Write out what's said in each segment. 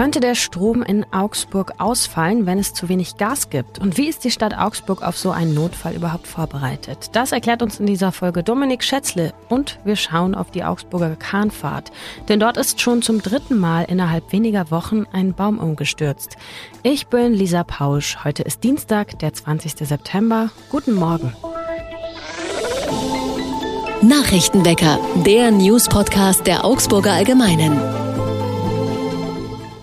Könnte der Strom in Augsburg ausfallen, wenn es zu wenig Gas gibt? Und wie ist die Stadt Augsburg auf so einen Notfall überhaupt vorbereitet? Das erklärt uns in dieser Folge Dominik Schätzle und wir schauen auf die Augsburger Kahnfahrt. Denn dort ist schon zum dritten Mal innerhalb weniger Wochen ein Baum umgestürzt. Ich bin Lisa Pausch. Heute ist Dienstag, der 20. September. Guten Morgen. Nachrichtenwecker, der News-Podcast der Augsburger Allgemeinen.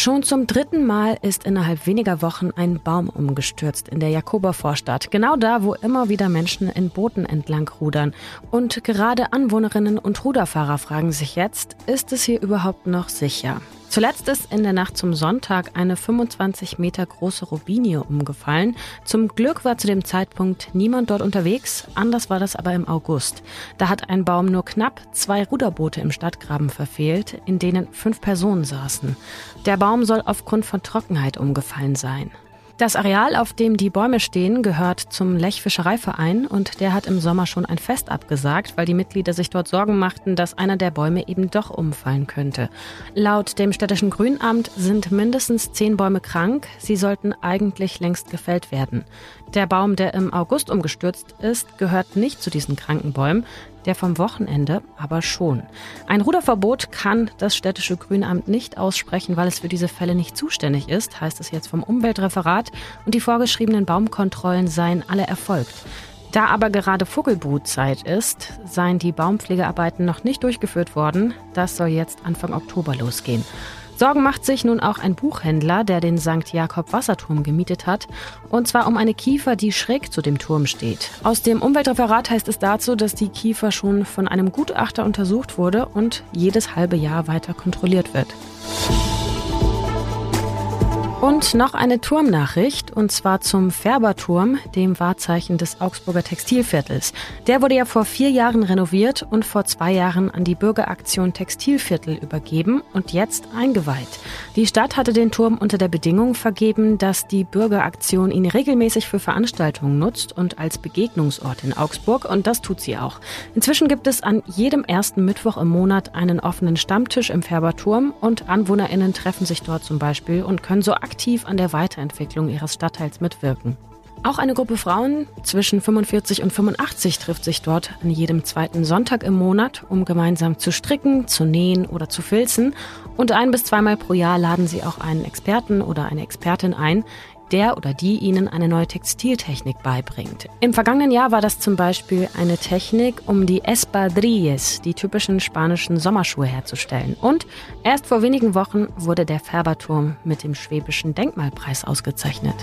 Schon zum dritten Mal ist innerhalb weniger Wochen ein Baum umgestürzt in der Jakobervorstadt. Genau da, wo immer wieder Menschen in Booten entlang rudern. Und gerade Anwohnerinnen und Ruderfahrer fragen sich jetzt, ist es hier überhaupt noch sicher? Zuletzt ist in der Nacht zum Sonntag eine 25 Meter große Robinie umgefallen. Zum Glück war zu dem Zeitpunkt niemand dort unterwegs. Anders war das aber im August. Da hat ein Baum nur knapp zwei Ruderboote im Stadtgraben verfehlt, in denen fünf Personen saßen. Der Baum soll aufgrund von Trockenheit umgefallen sein. Das Areal, auf dem die Bäume stehen, gehört zum Lechfischereiverein und der hat im Sommer schon ein Fest abgesagt, weil die Mitglieder sich dort Sorgen machten, dass einer der Bäume eben doch umfallen könnte. Laut dem städtischen Grünamt sind mindestens zehn Bäume krank. Sie sollten eigentlich längst gefällt werden. Der Baum, der im August umgestürzt ist, gehört nicht zu diesen kranken Bäumen, der vom Wochenende aber schon. Ein Ruderverbot kann das städtische Grünamt nicht aussprechen, weil es für diese Fälle nicht zuständig ist, heißt es jetzt vom Umweltreferat, und die vorgeschriebenen Baumkontrollen seien alle erfolgt. Da aber gerade Vogelbrutzeit ist, seien die Baumpflegearbeiten noch nicht durchgeführt worden. Das soll jetzt Anfang Oktober losgehen. Sorgen macht sich nun auch ein Buchhändler, der den St. Jakob Wasserturm gemietet hat. Und zwar um eine Kiefer, die schräg zu dem Turm steht. Aus dem Umweltreferat heißt es dazu, dass die Kiefer schon von einem Gutachter untersucht wurde und jedes halbe Jahr weiter kontrolliert wird. Und noch eine Turmnachricht, und zwar zum Färberturm, dem Wahrzeichen des Augsburger Textilviertels. Der wurde ja vor vier Jahren renoviert und vor zwei Jahren an die Bürgeraktion Textilviertel übergeben und jetzt eingeweiht. Die Stadt hatte den Turm unter der Bedingung vergeben, dass die Bürgeraktion ihn regelmäßig für Veranstaltungen nutzt und als Begegnungsort in Augsburg, und das tut sie auch. Inzwischen gibt es an jedem ersten Mittwoch im Monat einen offenen Stammtisch im Färberturm und AnwohnerInnen treffen sich dort zum Beispiel und können so an der Weiterentwicklung ihres Stadtteils mitwirken. Auch eine Gruppe Frauen zwischen 45 und 85 trifft sich dort an jedem zweiten Sonntag im Monat, um gemeinsam zu stricken, zu nähen oder zu filzen. Und ein bis zweimal pro Jahr laden sie auch einen Experten oder eine Expertin ein, der oder die ihnen eine neue Textiltechnik beibringt. Im vergangenen Jahr war das zum Beispiel eine Technik, um die Espadrilles, die typischen spanischen Sommerschuhe herzustellen. Und erst vor wenigen Wochen wurde der Färberturm mit dem Schwäbischen Denkmalpreis ausgezeichnet.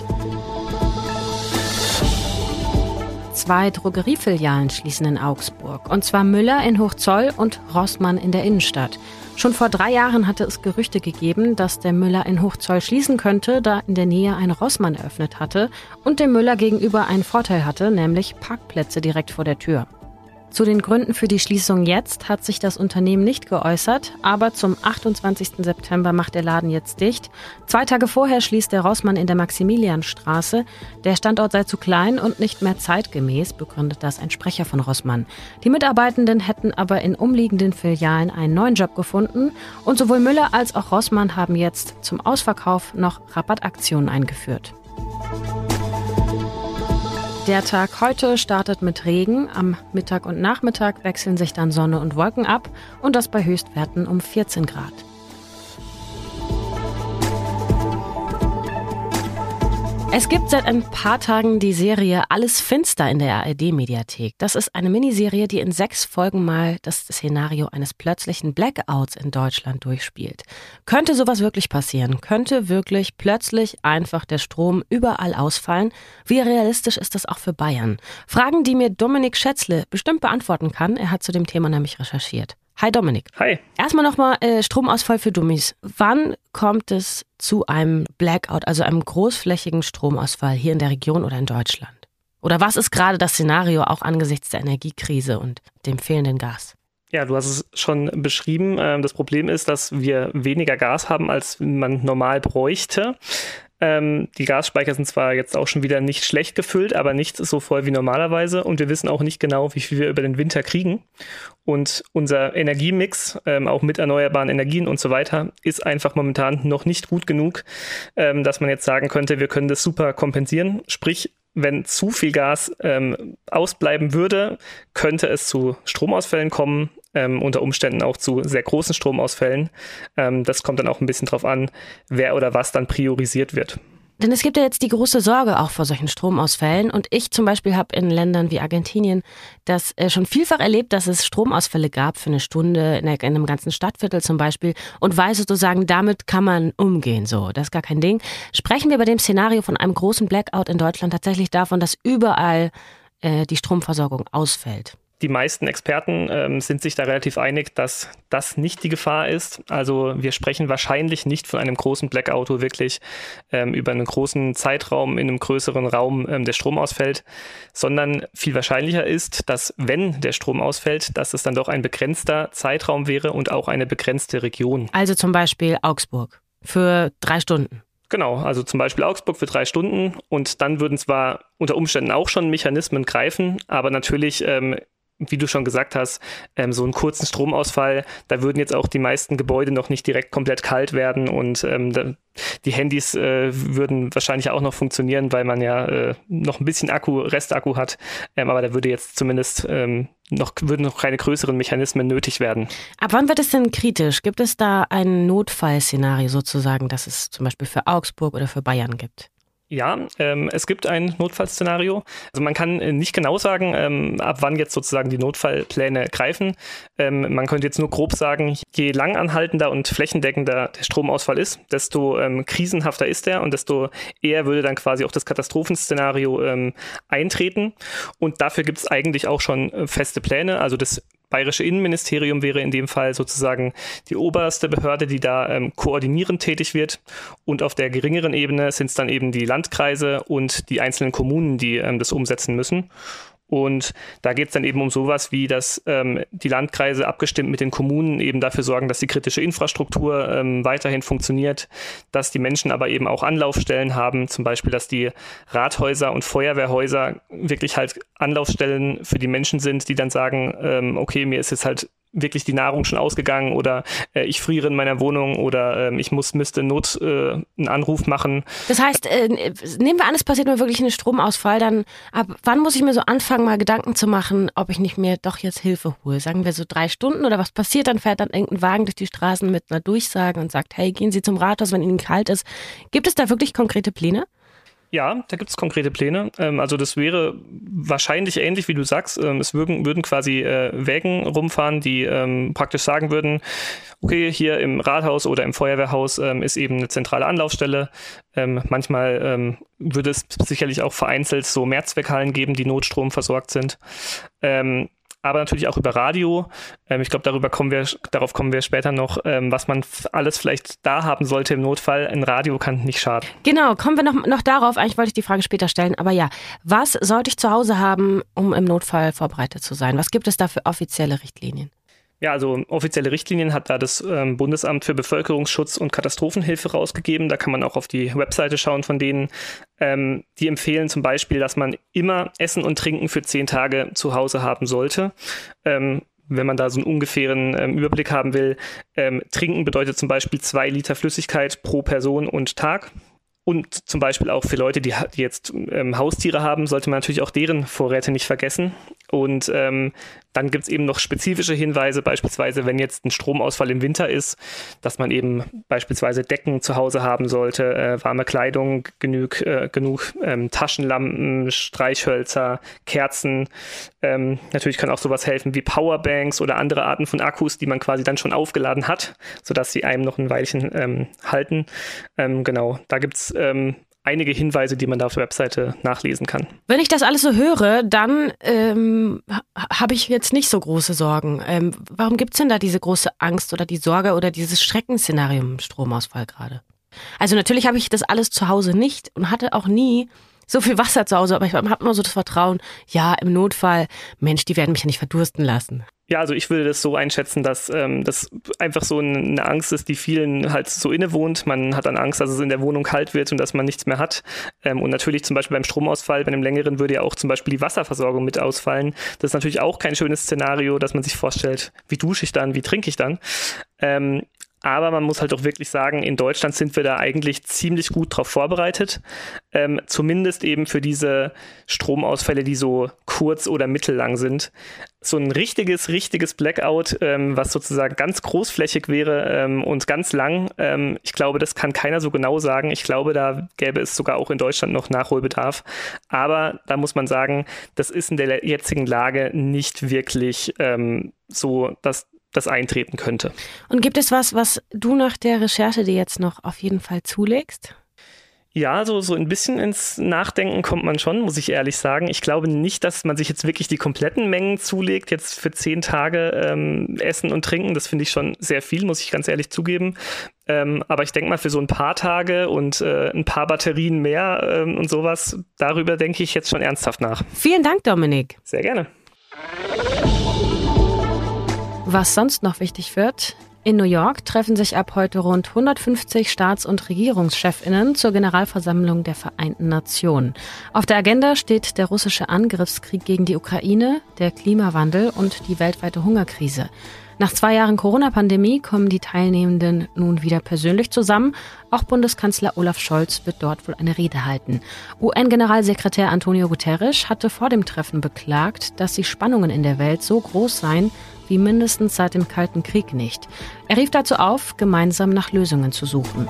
Zwei Drogeriefilialen schließen in Augsburg, und zwar Müller in Hochzoll und Rossmann in der Innenstadt. Schon vor drei Jahren hatte es Gerüchte gegeben, dass der Müller in Hochzoll schließen könnte, da in der Nähe ein Rossmann eröffnet hatte und dem Müller gegenüber einen Vorteil hatte, nämlich Parkplätze direkt vor der Tür. Zu den Gründen für die Schließung jetzt hat sich das Unternehmen nicht geäußert, aber zum 28. September macht der Laden jetzt dicht. Zwei Tage vorher schließt der Rossmann in der Maximilianstraße. Der Standort sei zu klein und nicht mehr zeitgemäß, begründet das ein Sprecher von Rossmann. Die Mitarbeitenden hätten aber in umliegenden Filialen einen neuen Job gefunden und sowohl Müller als auch Rossmann haben jetzt zum Ausverkauf noch Rabattaktionen eingeführt. Der Tag heute startet mit Regen. Am Mittag und Nachmittag wechseln sich dann Sonne und Wolken ab und das bei Höchstwerten um 14 Grad. Es gibt seit ein paar Tagen die Serie Alles Finster in der ARD-Mediathek. Das ist eine Miniserie, die in sechs Folgen mal das Szenario eines plötzlichen Blackouts in Deutschland durchspielt. Könnte sowas wirklich passieren? Könnte wirklich plötzlich einfach der Strom überall ausfallen? Wie realistisch ist das auch für Bayern? Fragen, die mir Dominik Schätzle bestimmt beantworten kann. Er hat zu dem Thema nämlich recherchiert. Hi Dominik. Hi. Erstmal nochmal äh, Stromausfall für Dummies. Wann kommt es zu einem Blackout, also einem großflächigen Stromausfall hier in der Region oder in Deutschland? Oder was ist gerade das Szenario auch angesichts der Energiekrise und dem fehlenden Gas? Ja, du hast es schon beschrieben. Ähm, das Problem ist, dass wir weniger Gas haben, als man normal bräuchte. Ähm, die Gasspeicher sind zwar jetzt auch schon wieder nicht schlecht gefüllt, aber nicht so voll wie normalerweise. Und wir wissen auch nicht genau, wie viel wir über den Winter kriegen. Und unser Energiemix, ähm, auch mit erneuerbaren Energien und so weiter, ist einfach momentan noch nicht gut genug, ähm, dass man jetzt sagen könnte, wir können das super kompensieren. Sprich, wenn zu viel Gas ähm, ausbleiben würde, könnte es zu Stromausfällen kommen, ähm, unter Umständen auch zu sehr großen Stromausfällen. Ähm, das kommt dann auch ein bisschen drauf an, wer oder was dann priorisiert wird. Denn es gibt ja jetzt die große Sorge auch vor solchen Stromausfällen. Und ich zum Beispiel habe in Ländern wie Argentinien das äh, schon vielfach erlebt, dass es Stromausfälle gab für eine Stunde in, einem ganzen Stadtviertel zum Beispiel und weiß sozusagen, damit kann man umgehen. So, das ist gar kein Ding. Sprechen wir bei dem Szenario von einem großen Blackout in Deutschland tatsächlich davon, dass überall äh, die Stromversorgung ausfällt die meisten Experten ähm, sind sich da relativ einig, dass das nicht die Gefahr ist. Also wir sprechen wahrscheinlich nicht von einem großen Blackout, wo wirklich ähm, über einen großen Zeitraum in einem größeren Raum ähm, der Strom ausfällt, sondern viel wahrscheinlicher ist, dass wenn der Strom ausfällt, dass es dann doch ein begrenzter Zeitraum wäre und auch eine begrenzte Region. Also zum Beispiel Augsburg für drei Stunden. Genau, also zum Beispiel Augsburg für drei Stunden und dann würden zwar unter Umständen auch schon Mechanismen greifen, aber natürlich ähm, wie du schon gesagt hast, ähm, so einen kurzen Stromausfall, da würden jetzt auch die meisten Gebäude noch nicht direkt komplett kalt werden und ähm, da, die Handys äh, würden wahrscheinlich auch noch funktionieren, weil man ja äh, noch ein bisschen Akku, Restakku hat. Ähm, aber da würde jetzt zumindest ähm, noch, würden noch keine größeren Mechanismen nötig werden. Ab wann wird es denn kritisch? Gibt es da ein Notfallszenario sozusagen, das es zum Beispiel für Augsburg oder für Bayern gibt? Ja, ähm, es gibt ein Notfallszenario. Also man kann äh, nicht genau sagen, ähm, ab wann jetzt sozusagen die Notfallpläne greifen. Ähm, man könnte jetzt nur grob sagen, je langanhaltender und flächendeckender der Stromausfall ist, desto ähm, krisenhafter ist er und desto eher würde dann quasi auch das Katastrophenszenario ähm, eintreten. Und dafür gibt es eigentlich auch schon äh, feste Pläne. Also das Bayerische Innenministerium wäre in dem Fall sozusagen die oberste Behörde, die da ähm, koordinierend tätig wird. Und auf der geringeren Ebene sind es dann eben die Landkreise und die einzelnen Kommunen, die ähm, das umsetzen müssen. Und da geht es dann eben um sowas wie, dass ähm, die Landkreise abgestimmt mit den Kommunen eben dafür sorgen, dass die kritische Infrastruktur ähm, weiterhin funktioniert, dass die Menschen aber eben auch Anlaufstellen haben, zum Beispiel, dass die Rathäuser und Feuerwehrhäuser wirklich halt Anlaufstellen für die Menschen sind, die dann sagen, ähm, okay, mir ist jetzt halt wirklich die Nahrung schon ausgegangen oder äh, ich friere in meiner Wohnung oder äh, ich muss müsste Not äh, einen Anruf machen. Das heißt, äh, nehmen wir an, es passiert mir wirklich ein Stromausfall, dann ab wann muss ich mir so anfangen, mal Gedanken zu machen, ob ich nicht mir doch jetzt Hilfe hole? Sagen wir so drei Stunden oder was passiert? Dann fährt dann irgendein Wagen durch die Straßen mit einer Durchsage und sagt, hey, gehen Sie zum Rathaus, wenn Ihnen kalt ist. Gibt es da wirklich konkrete Pläne? Ja, da gibt es konkrete Pläne. Ähm, also das wäre wahrscheinlich ähnlich, wie du sagst. Ähm, es würden, würden quasi äh, Wägen rumfahren, die ähm, praktisch sagen würden, okay, hier im Rathaus oder im Feuerwehrhaus ähm, ist eben eine zentrale Anlaufstelle. Ähm, manchmal ähm, würde es sicherlich auch vereinzelt so Mehrzweckhallen geben, die Notstrom versorgt sind aber natürlich auch über Radio. Ähm, ich glaube, darüber kommen wir, darauf kommen wir später noch, ähm, was man alles vielleicht da haben sollte im Notfall. Ein Radio kann nicht schaden. Genau, kommen wir noch, noch darauf. Eigentlich wollte ich die Frage später stellen, aber ja, was sollte ich zu Hause haben, um im Notfall vorbereitet zu sein? Was gibt es da für offizielle Richtlinien? Ja, also offizielle Richtlinien hat da das ähm, Bundesamt für Bevölkerungsschutz und Katastrophenhilfe rausgegeben. Da kann man auch auf die Webseite schauen von denen. Ähm, die empfehlen zum Beispiel, dass man immer Essen und Trinken für zehn Tage zu Hause haben sollte. Ähm, wenn man da so einen ungefähren ähm, Überblick haben will, ähm, trinken bedeutet zum Beispiel zwei Liter Flüssigkeit pro Person und Tag. Und zum Beispiel auch für Leute, die, die jetzt ähm, Haustiere haben, sollte man natürlich auch deren Vorräte nicht vergessen. Und ähm, dann gibt es eben noch spezifische Hinweise, beispielsweise wenn jetzt ein Stromausfall im Winter ist, dass man eben beispielsweise Decken zu Hause haben sollte, äh, warme Kleidung, genug, äh, genug ähm, Taschenlampen, Streichhölzer, Kerzen. Ähm, natürlich kann auch sowas helfen wie Powerbanks oder andere Arten von Akkus, die man quasi dann schon aufgeladen hat, sodass sie einem noch ein Weilchen ähm, halten. Ähm, genau, da gibt es ähm, einige Hinweise, die man da auf der Webseite nachlesen kann. Wenn ich das alles so höre, dann ähm, habe ich jetzt nicht so große Sorgen. Ähm, warum gibt es denn da diese große Angst oder die Sorge oder dieses Schreckensszenario im Stromausfall gerade? Also natürlich habe ich das alles zu Hause nicht und hatte auch nie so viel Wasser zu Hause, aber ich habe immer so das Vertrauen, ja, im Notfall, Mensch, die werden mich ja nicht verdursten lassen. Ja, also ich würde das so einschätzen, dass ähm, das einfach so eine Angst ist, die vielen halt so innewohnt. Man hat dann Angst, dass es in der Wohnung kalt wird und dass man nichts mehr hat. Ähm, und natürlich zum Beispiel beim Stromausfall, bei einem längeren würde ja auch zum Beispiel die Wasserversorgung mit ausfallen. Das ist natürlich auch kein schönes Szenario, dass man sich vorstellt, wie dusche ich dann, wie trinke ich dann. Ähm, aber man muss halt auch wirklich sagen, in Deutschland sind wir da eigentlich ziemlich gut drauf vorbereitet. Ähm, zumindest eben für diese Stromausfälle, die so kurz oder mittellang sind. So ein richtiges, richtiges Blackout, ähm, was sozusagen ganz großflächig wäre ähm, und ganz lang, ähm, ich glaube, das kann keiner so genau sagen. Ich glaube, da gäbe es sogar auch in Deutschland noch Nachholbedarf. Aber da muss man sagen, das ist in der jetzigen Lage nicht wirklich ähm, so, dass das eintreten könnte. Und gibt es was, was du nach der Recherche dir jetzt noch auf jeden Fall zulegst? Ja, so, so ein bisschen ins Nachdenken kommt man schon, muss ich ehrlich sagen. Ich glaube nicht, dass man sich jetzt wirklich die kompletten Mengen zulegt, jetzt für zehn Tage ähm, Essen und Trinken. Das finde ich schon sehr viel, muss ich ganz ehrlich zugeben. Ähm, aber ich denke mal, für so ein paar Tage und äh, ein paar Batterien mehr ähm, und sowas, darüber denke ich jetzt schon ernsthaft nach. Vielen Dank, Dominik. Sehr gerne. Was sonst noch wichtig wird, in New York treffen sich ab heute rund 150 Staats- und Regierungschefinnen zur Generalversammlung der Vereinten Nationen. Auf der Agenda steht der russische Angriffskrieg gegen die Ukraine, der Klimawandel und die weltweite Hungerkrise. Nach zwei Jahren Corona-Pandemie kommen die Teilnehmenden nun wieder persönlich zusammen. Auch Bundeskanzler Olaf Scholz wird dort wohl eine Rede halten. UN-Generalsekretär Antonio Guterres hatte vor dem Treffen beklagt, dass die Spannungen in der Welt so groß seien wie mindestens seit dem Kalten Krieg nicht. Er rief dazu auf, gemeinsam nach Lösungen zu suchen.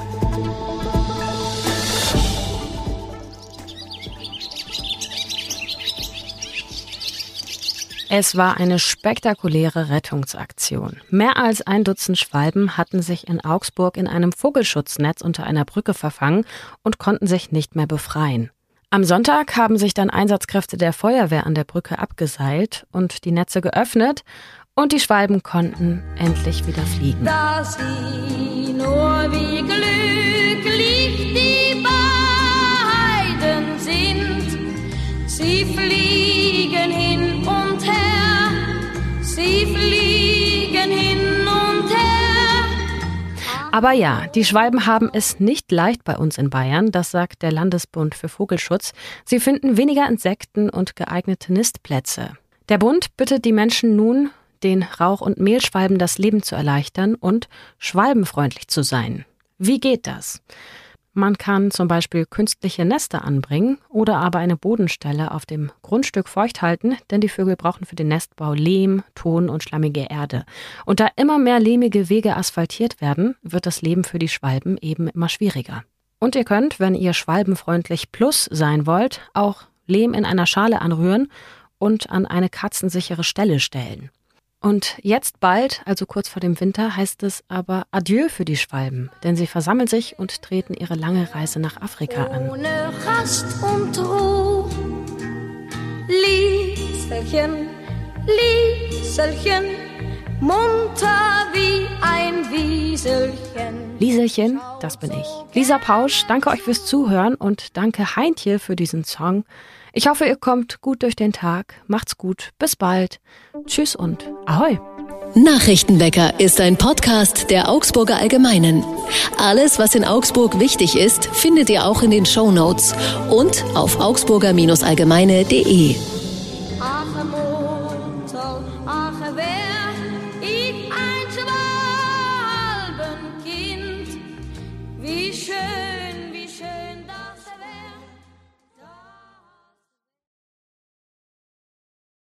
Es war eine spektakuläre Rettungsaktion. Mehr als ein Dutzend Schwalben hatten sich in Augsburg in einem Vogelschutznetz unter einer Brücke verfangen und konnten sich nicht mehr befreien. Am Sonntag haben sich dann Einsatzkräfte der Feuerwehr an der Brücke abgeseilt und die Netze geöffnet und die Schwalben konnten endlich wieder fliegen. Da sie nur wie glücklich die beiden sind, sie fliegen Aber ja, die Schwalben haben es nicht leicht bei uns in Bayern, das sagt der Landesbund für Vogelschutz. Sie finden weniger Insekten und geeignete Nistplätze. Der Bund bittet die Menschen nun, den Rauch- und Mehlschwalben das Leben zu erleichtern und schwalbenfreundlich zu sein. Wie geht das? Man kann zum Beispiel künstliche Nester anbringen oder aber eine Bodenstelle auf dem Grundstück feucht halten, denn die Vögel brauchen für den Nestbau Lehm, Ton und schlammige Erde. Und da immer mehr lehmige Wege asphaltiert werden, wird das Leben für die Schwalben eben immer schwieriger. Und ihr könnt, wenn ihr schwalbenfreundlich plus sein wollt, auch Lehm in einer Schale anrühren und an eine katzensichere Stelle stellen. Und jetzt bald, also kurz vor dem Winter, heißt es aber Adieu für die Schwalben, denn sie versammeln sich und treten ihre lange Reise nach Afrika an. Ohne Rast und Ruhe, Lieselchen, Lieselchen, munter wie ein Wieselchen. Lieselchen, das bin ich. Lisa Pausch, danke euch fürs Zuhören und danke Heintje für diesen Song. Ich hoffe, ihr kommt gut durch den Tag. Macht's gut. Bis bald. Tschüss und Ahoi. Nachrichtenwecker ist ein Podcast der Augsburger Allgemeinen. Alles, was in Augsburg wichtig ist, findet ihr auch in den Show Notes und auf augsburger-allgemeine.de.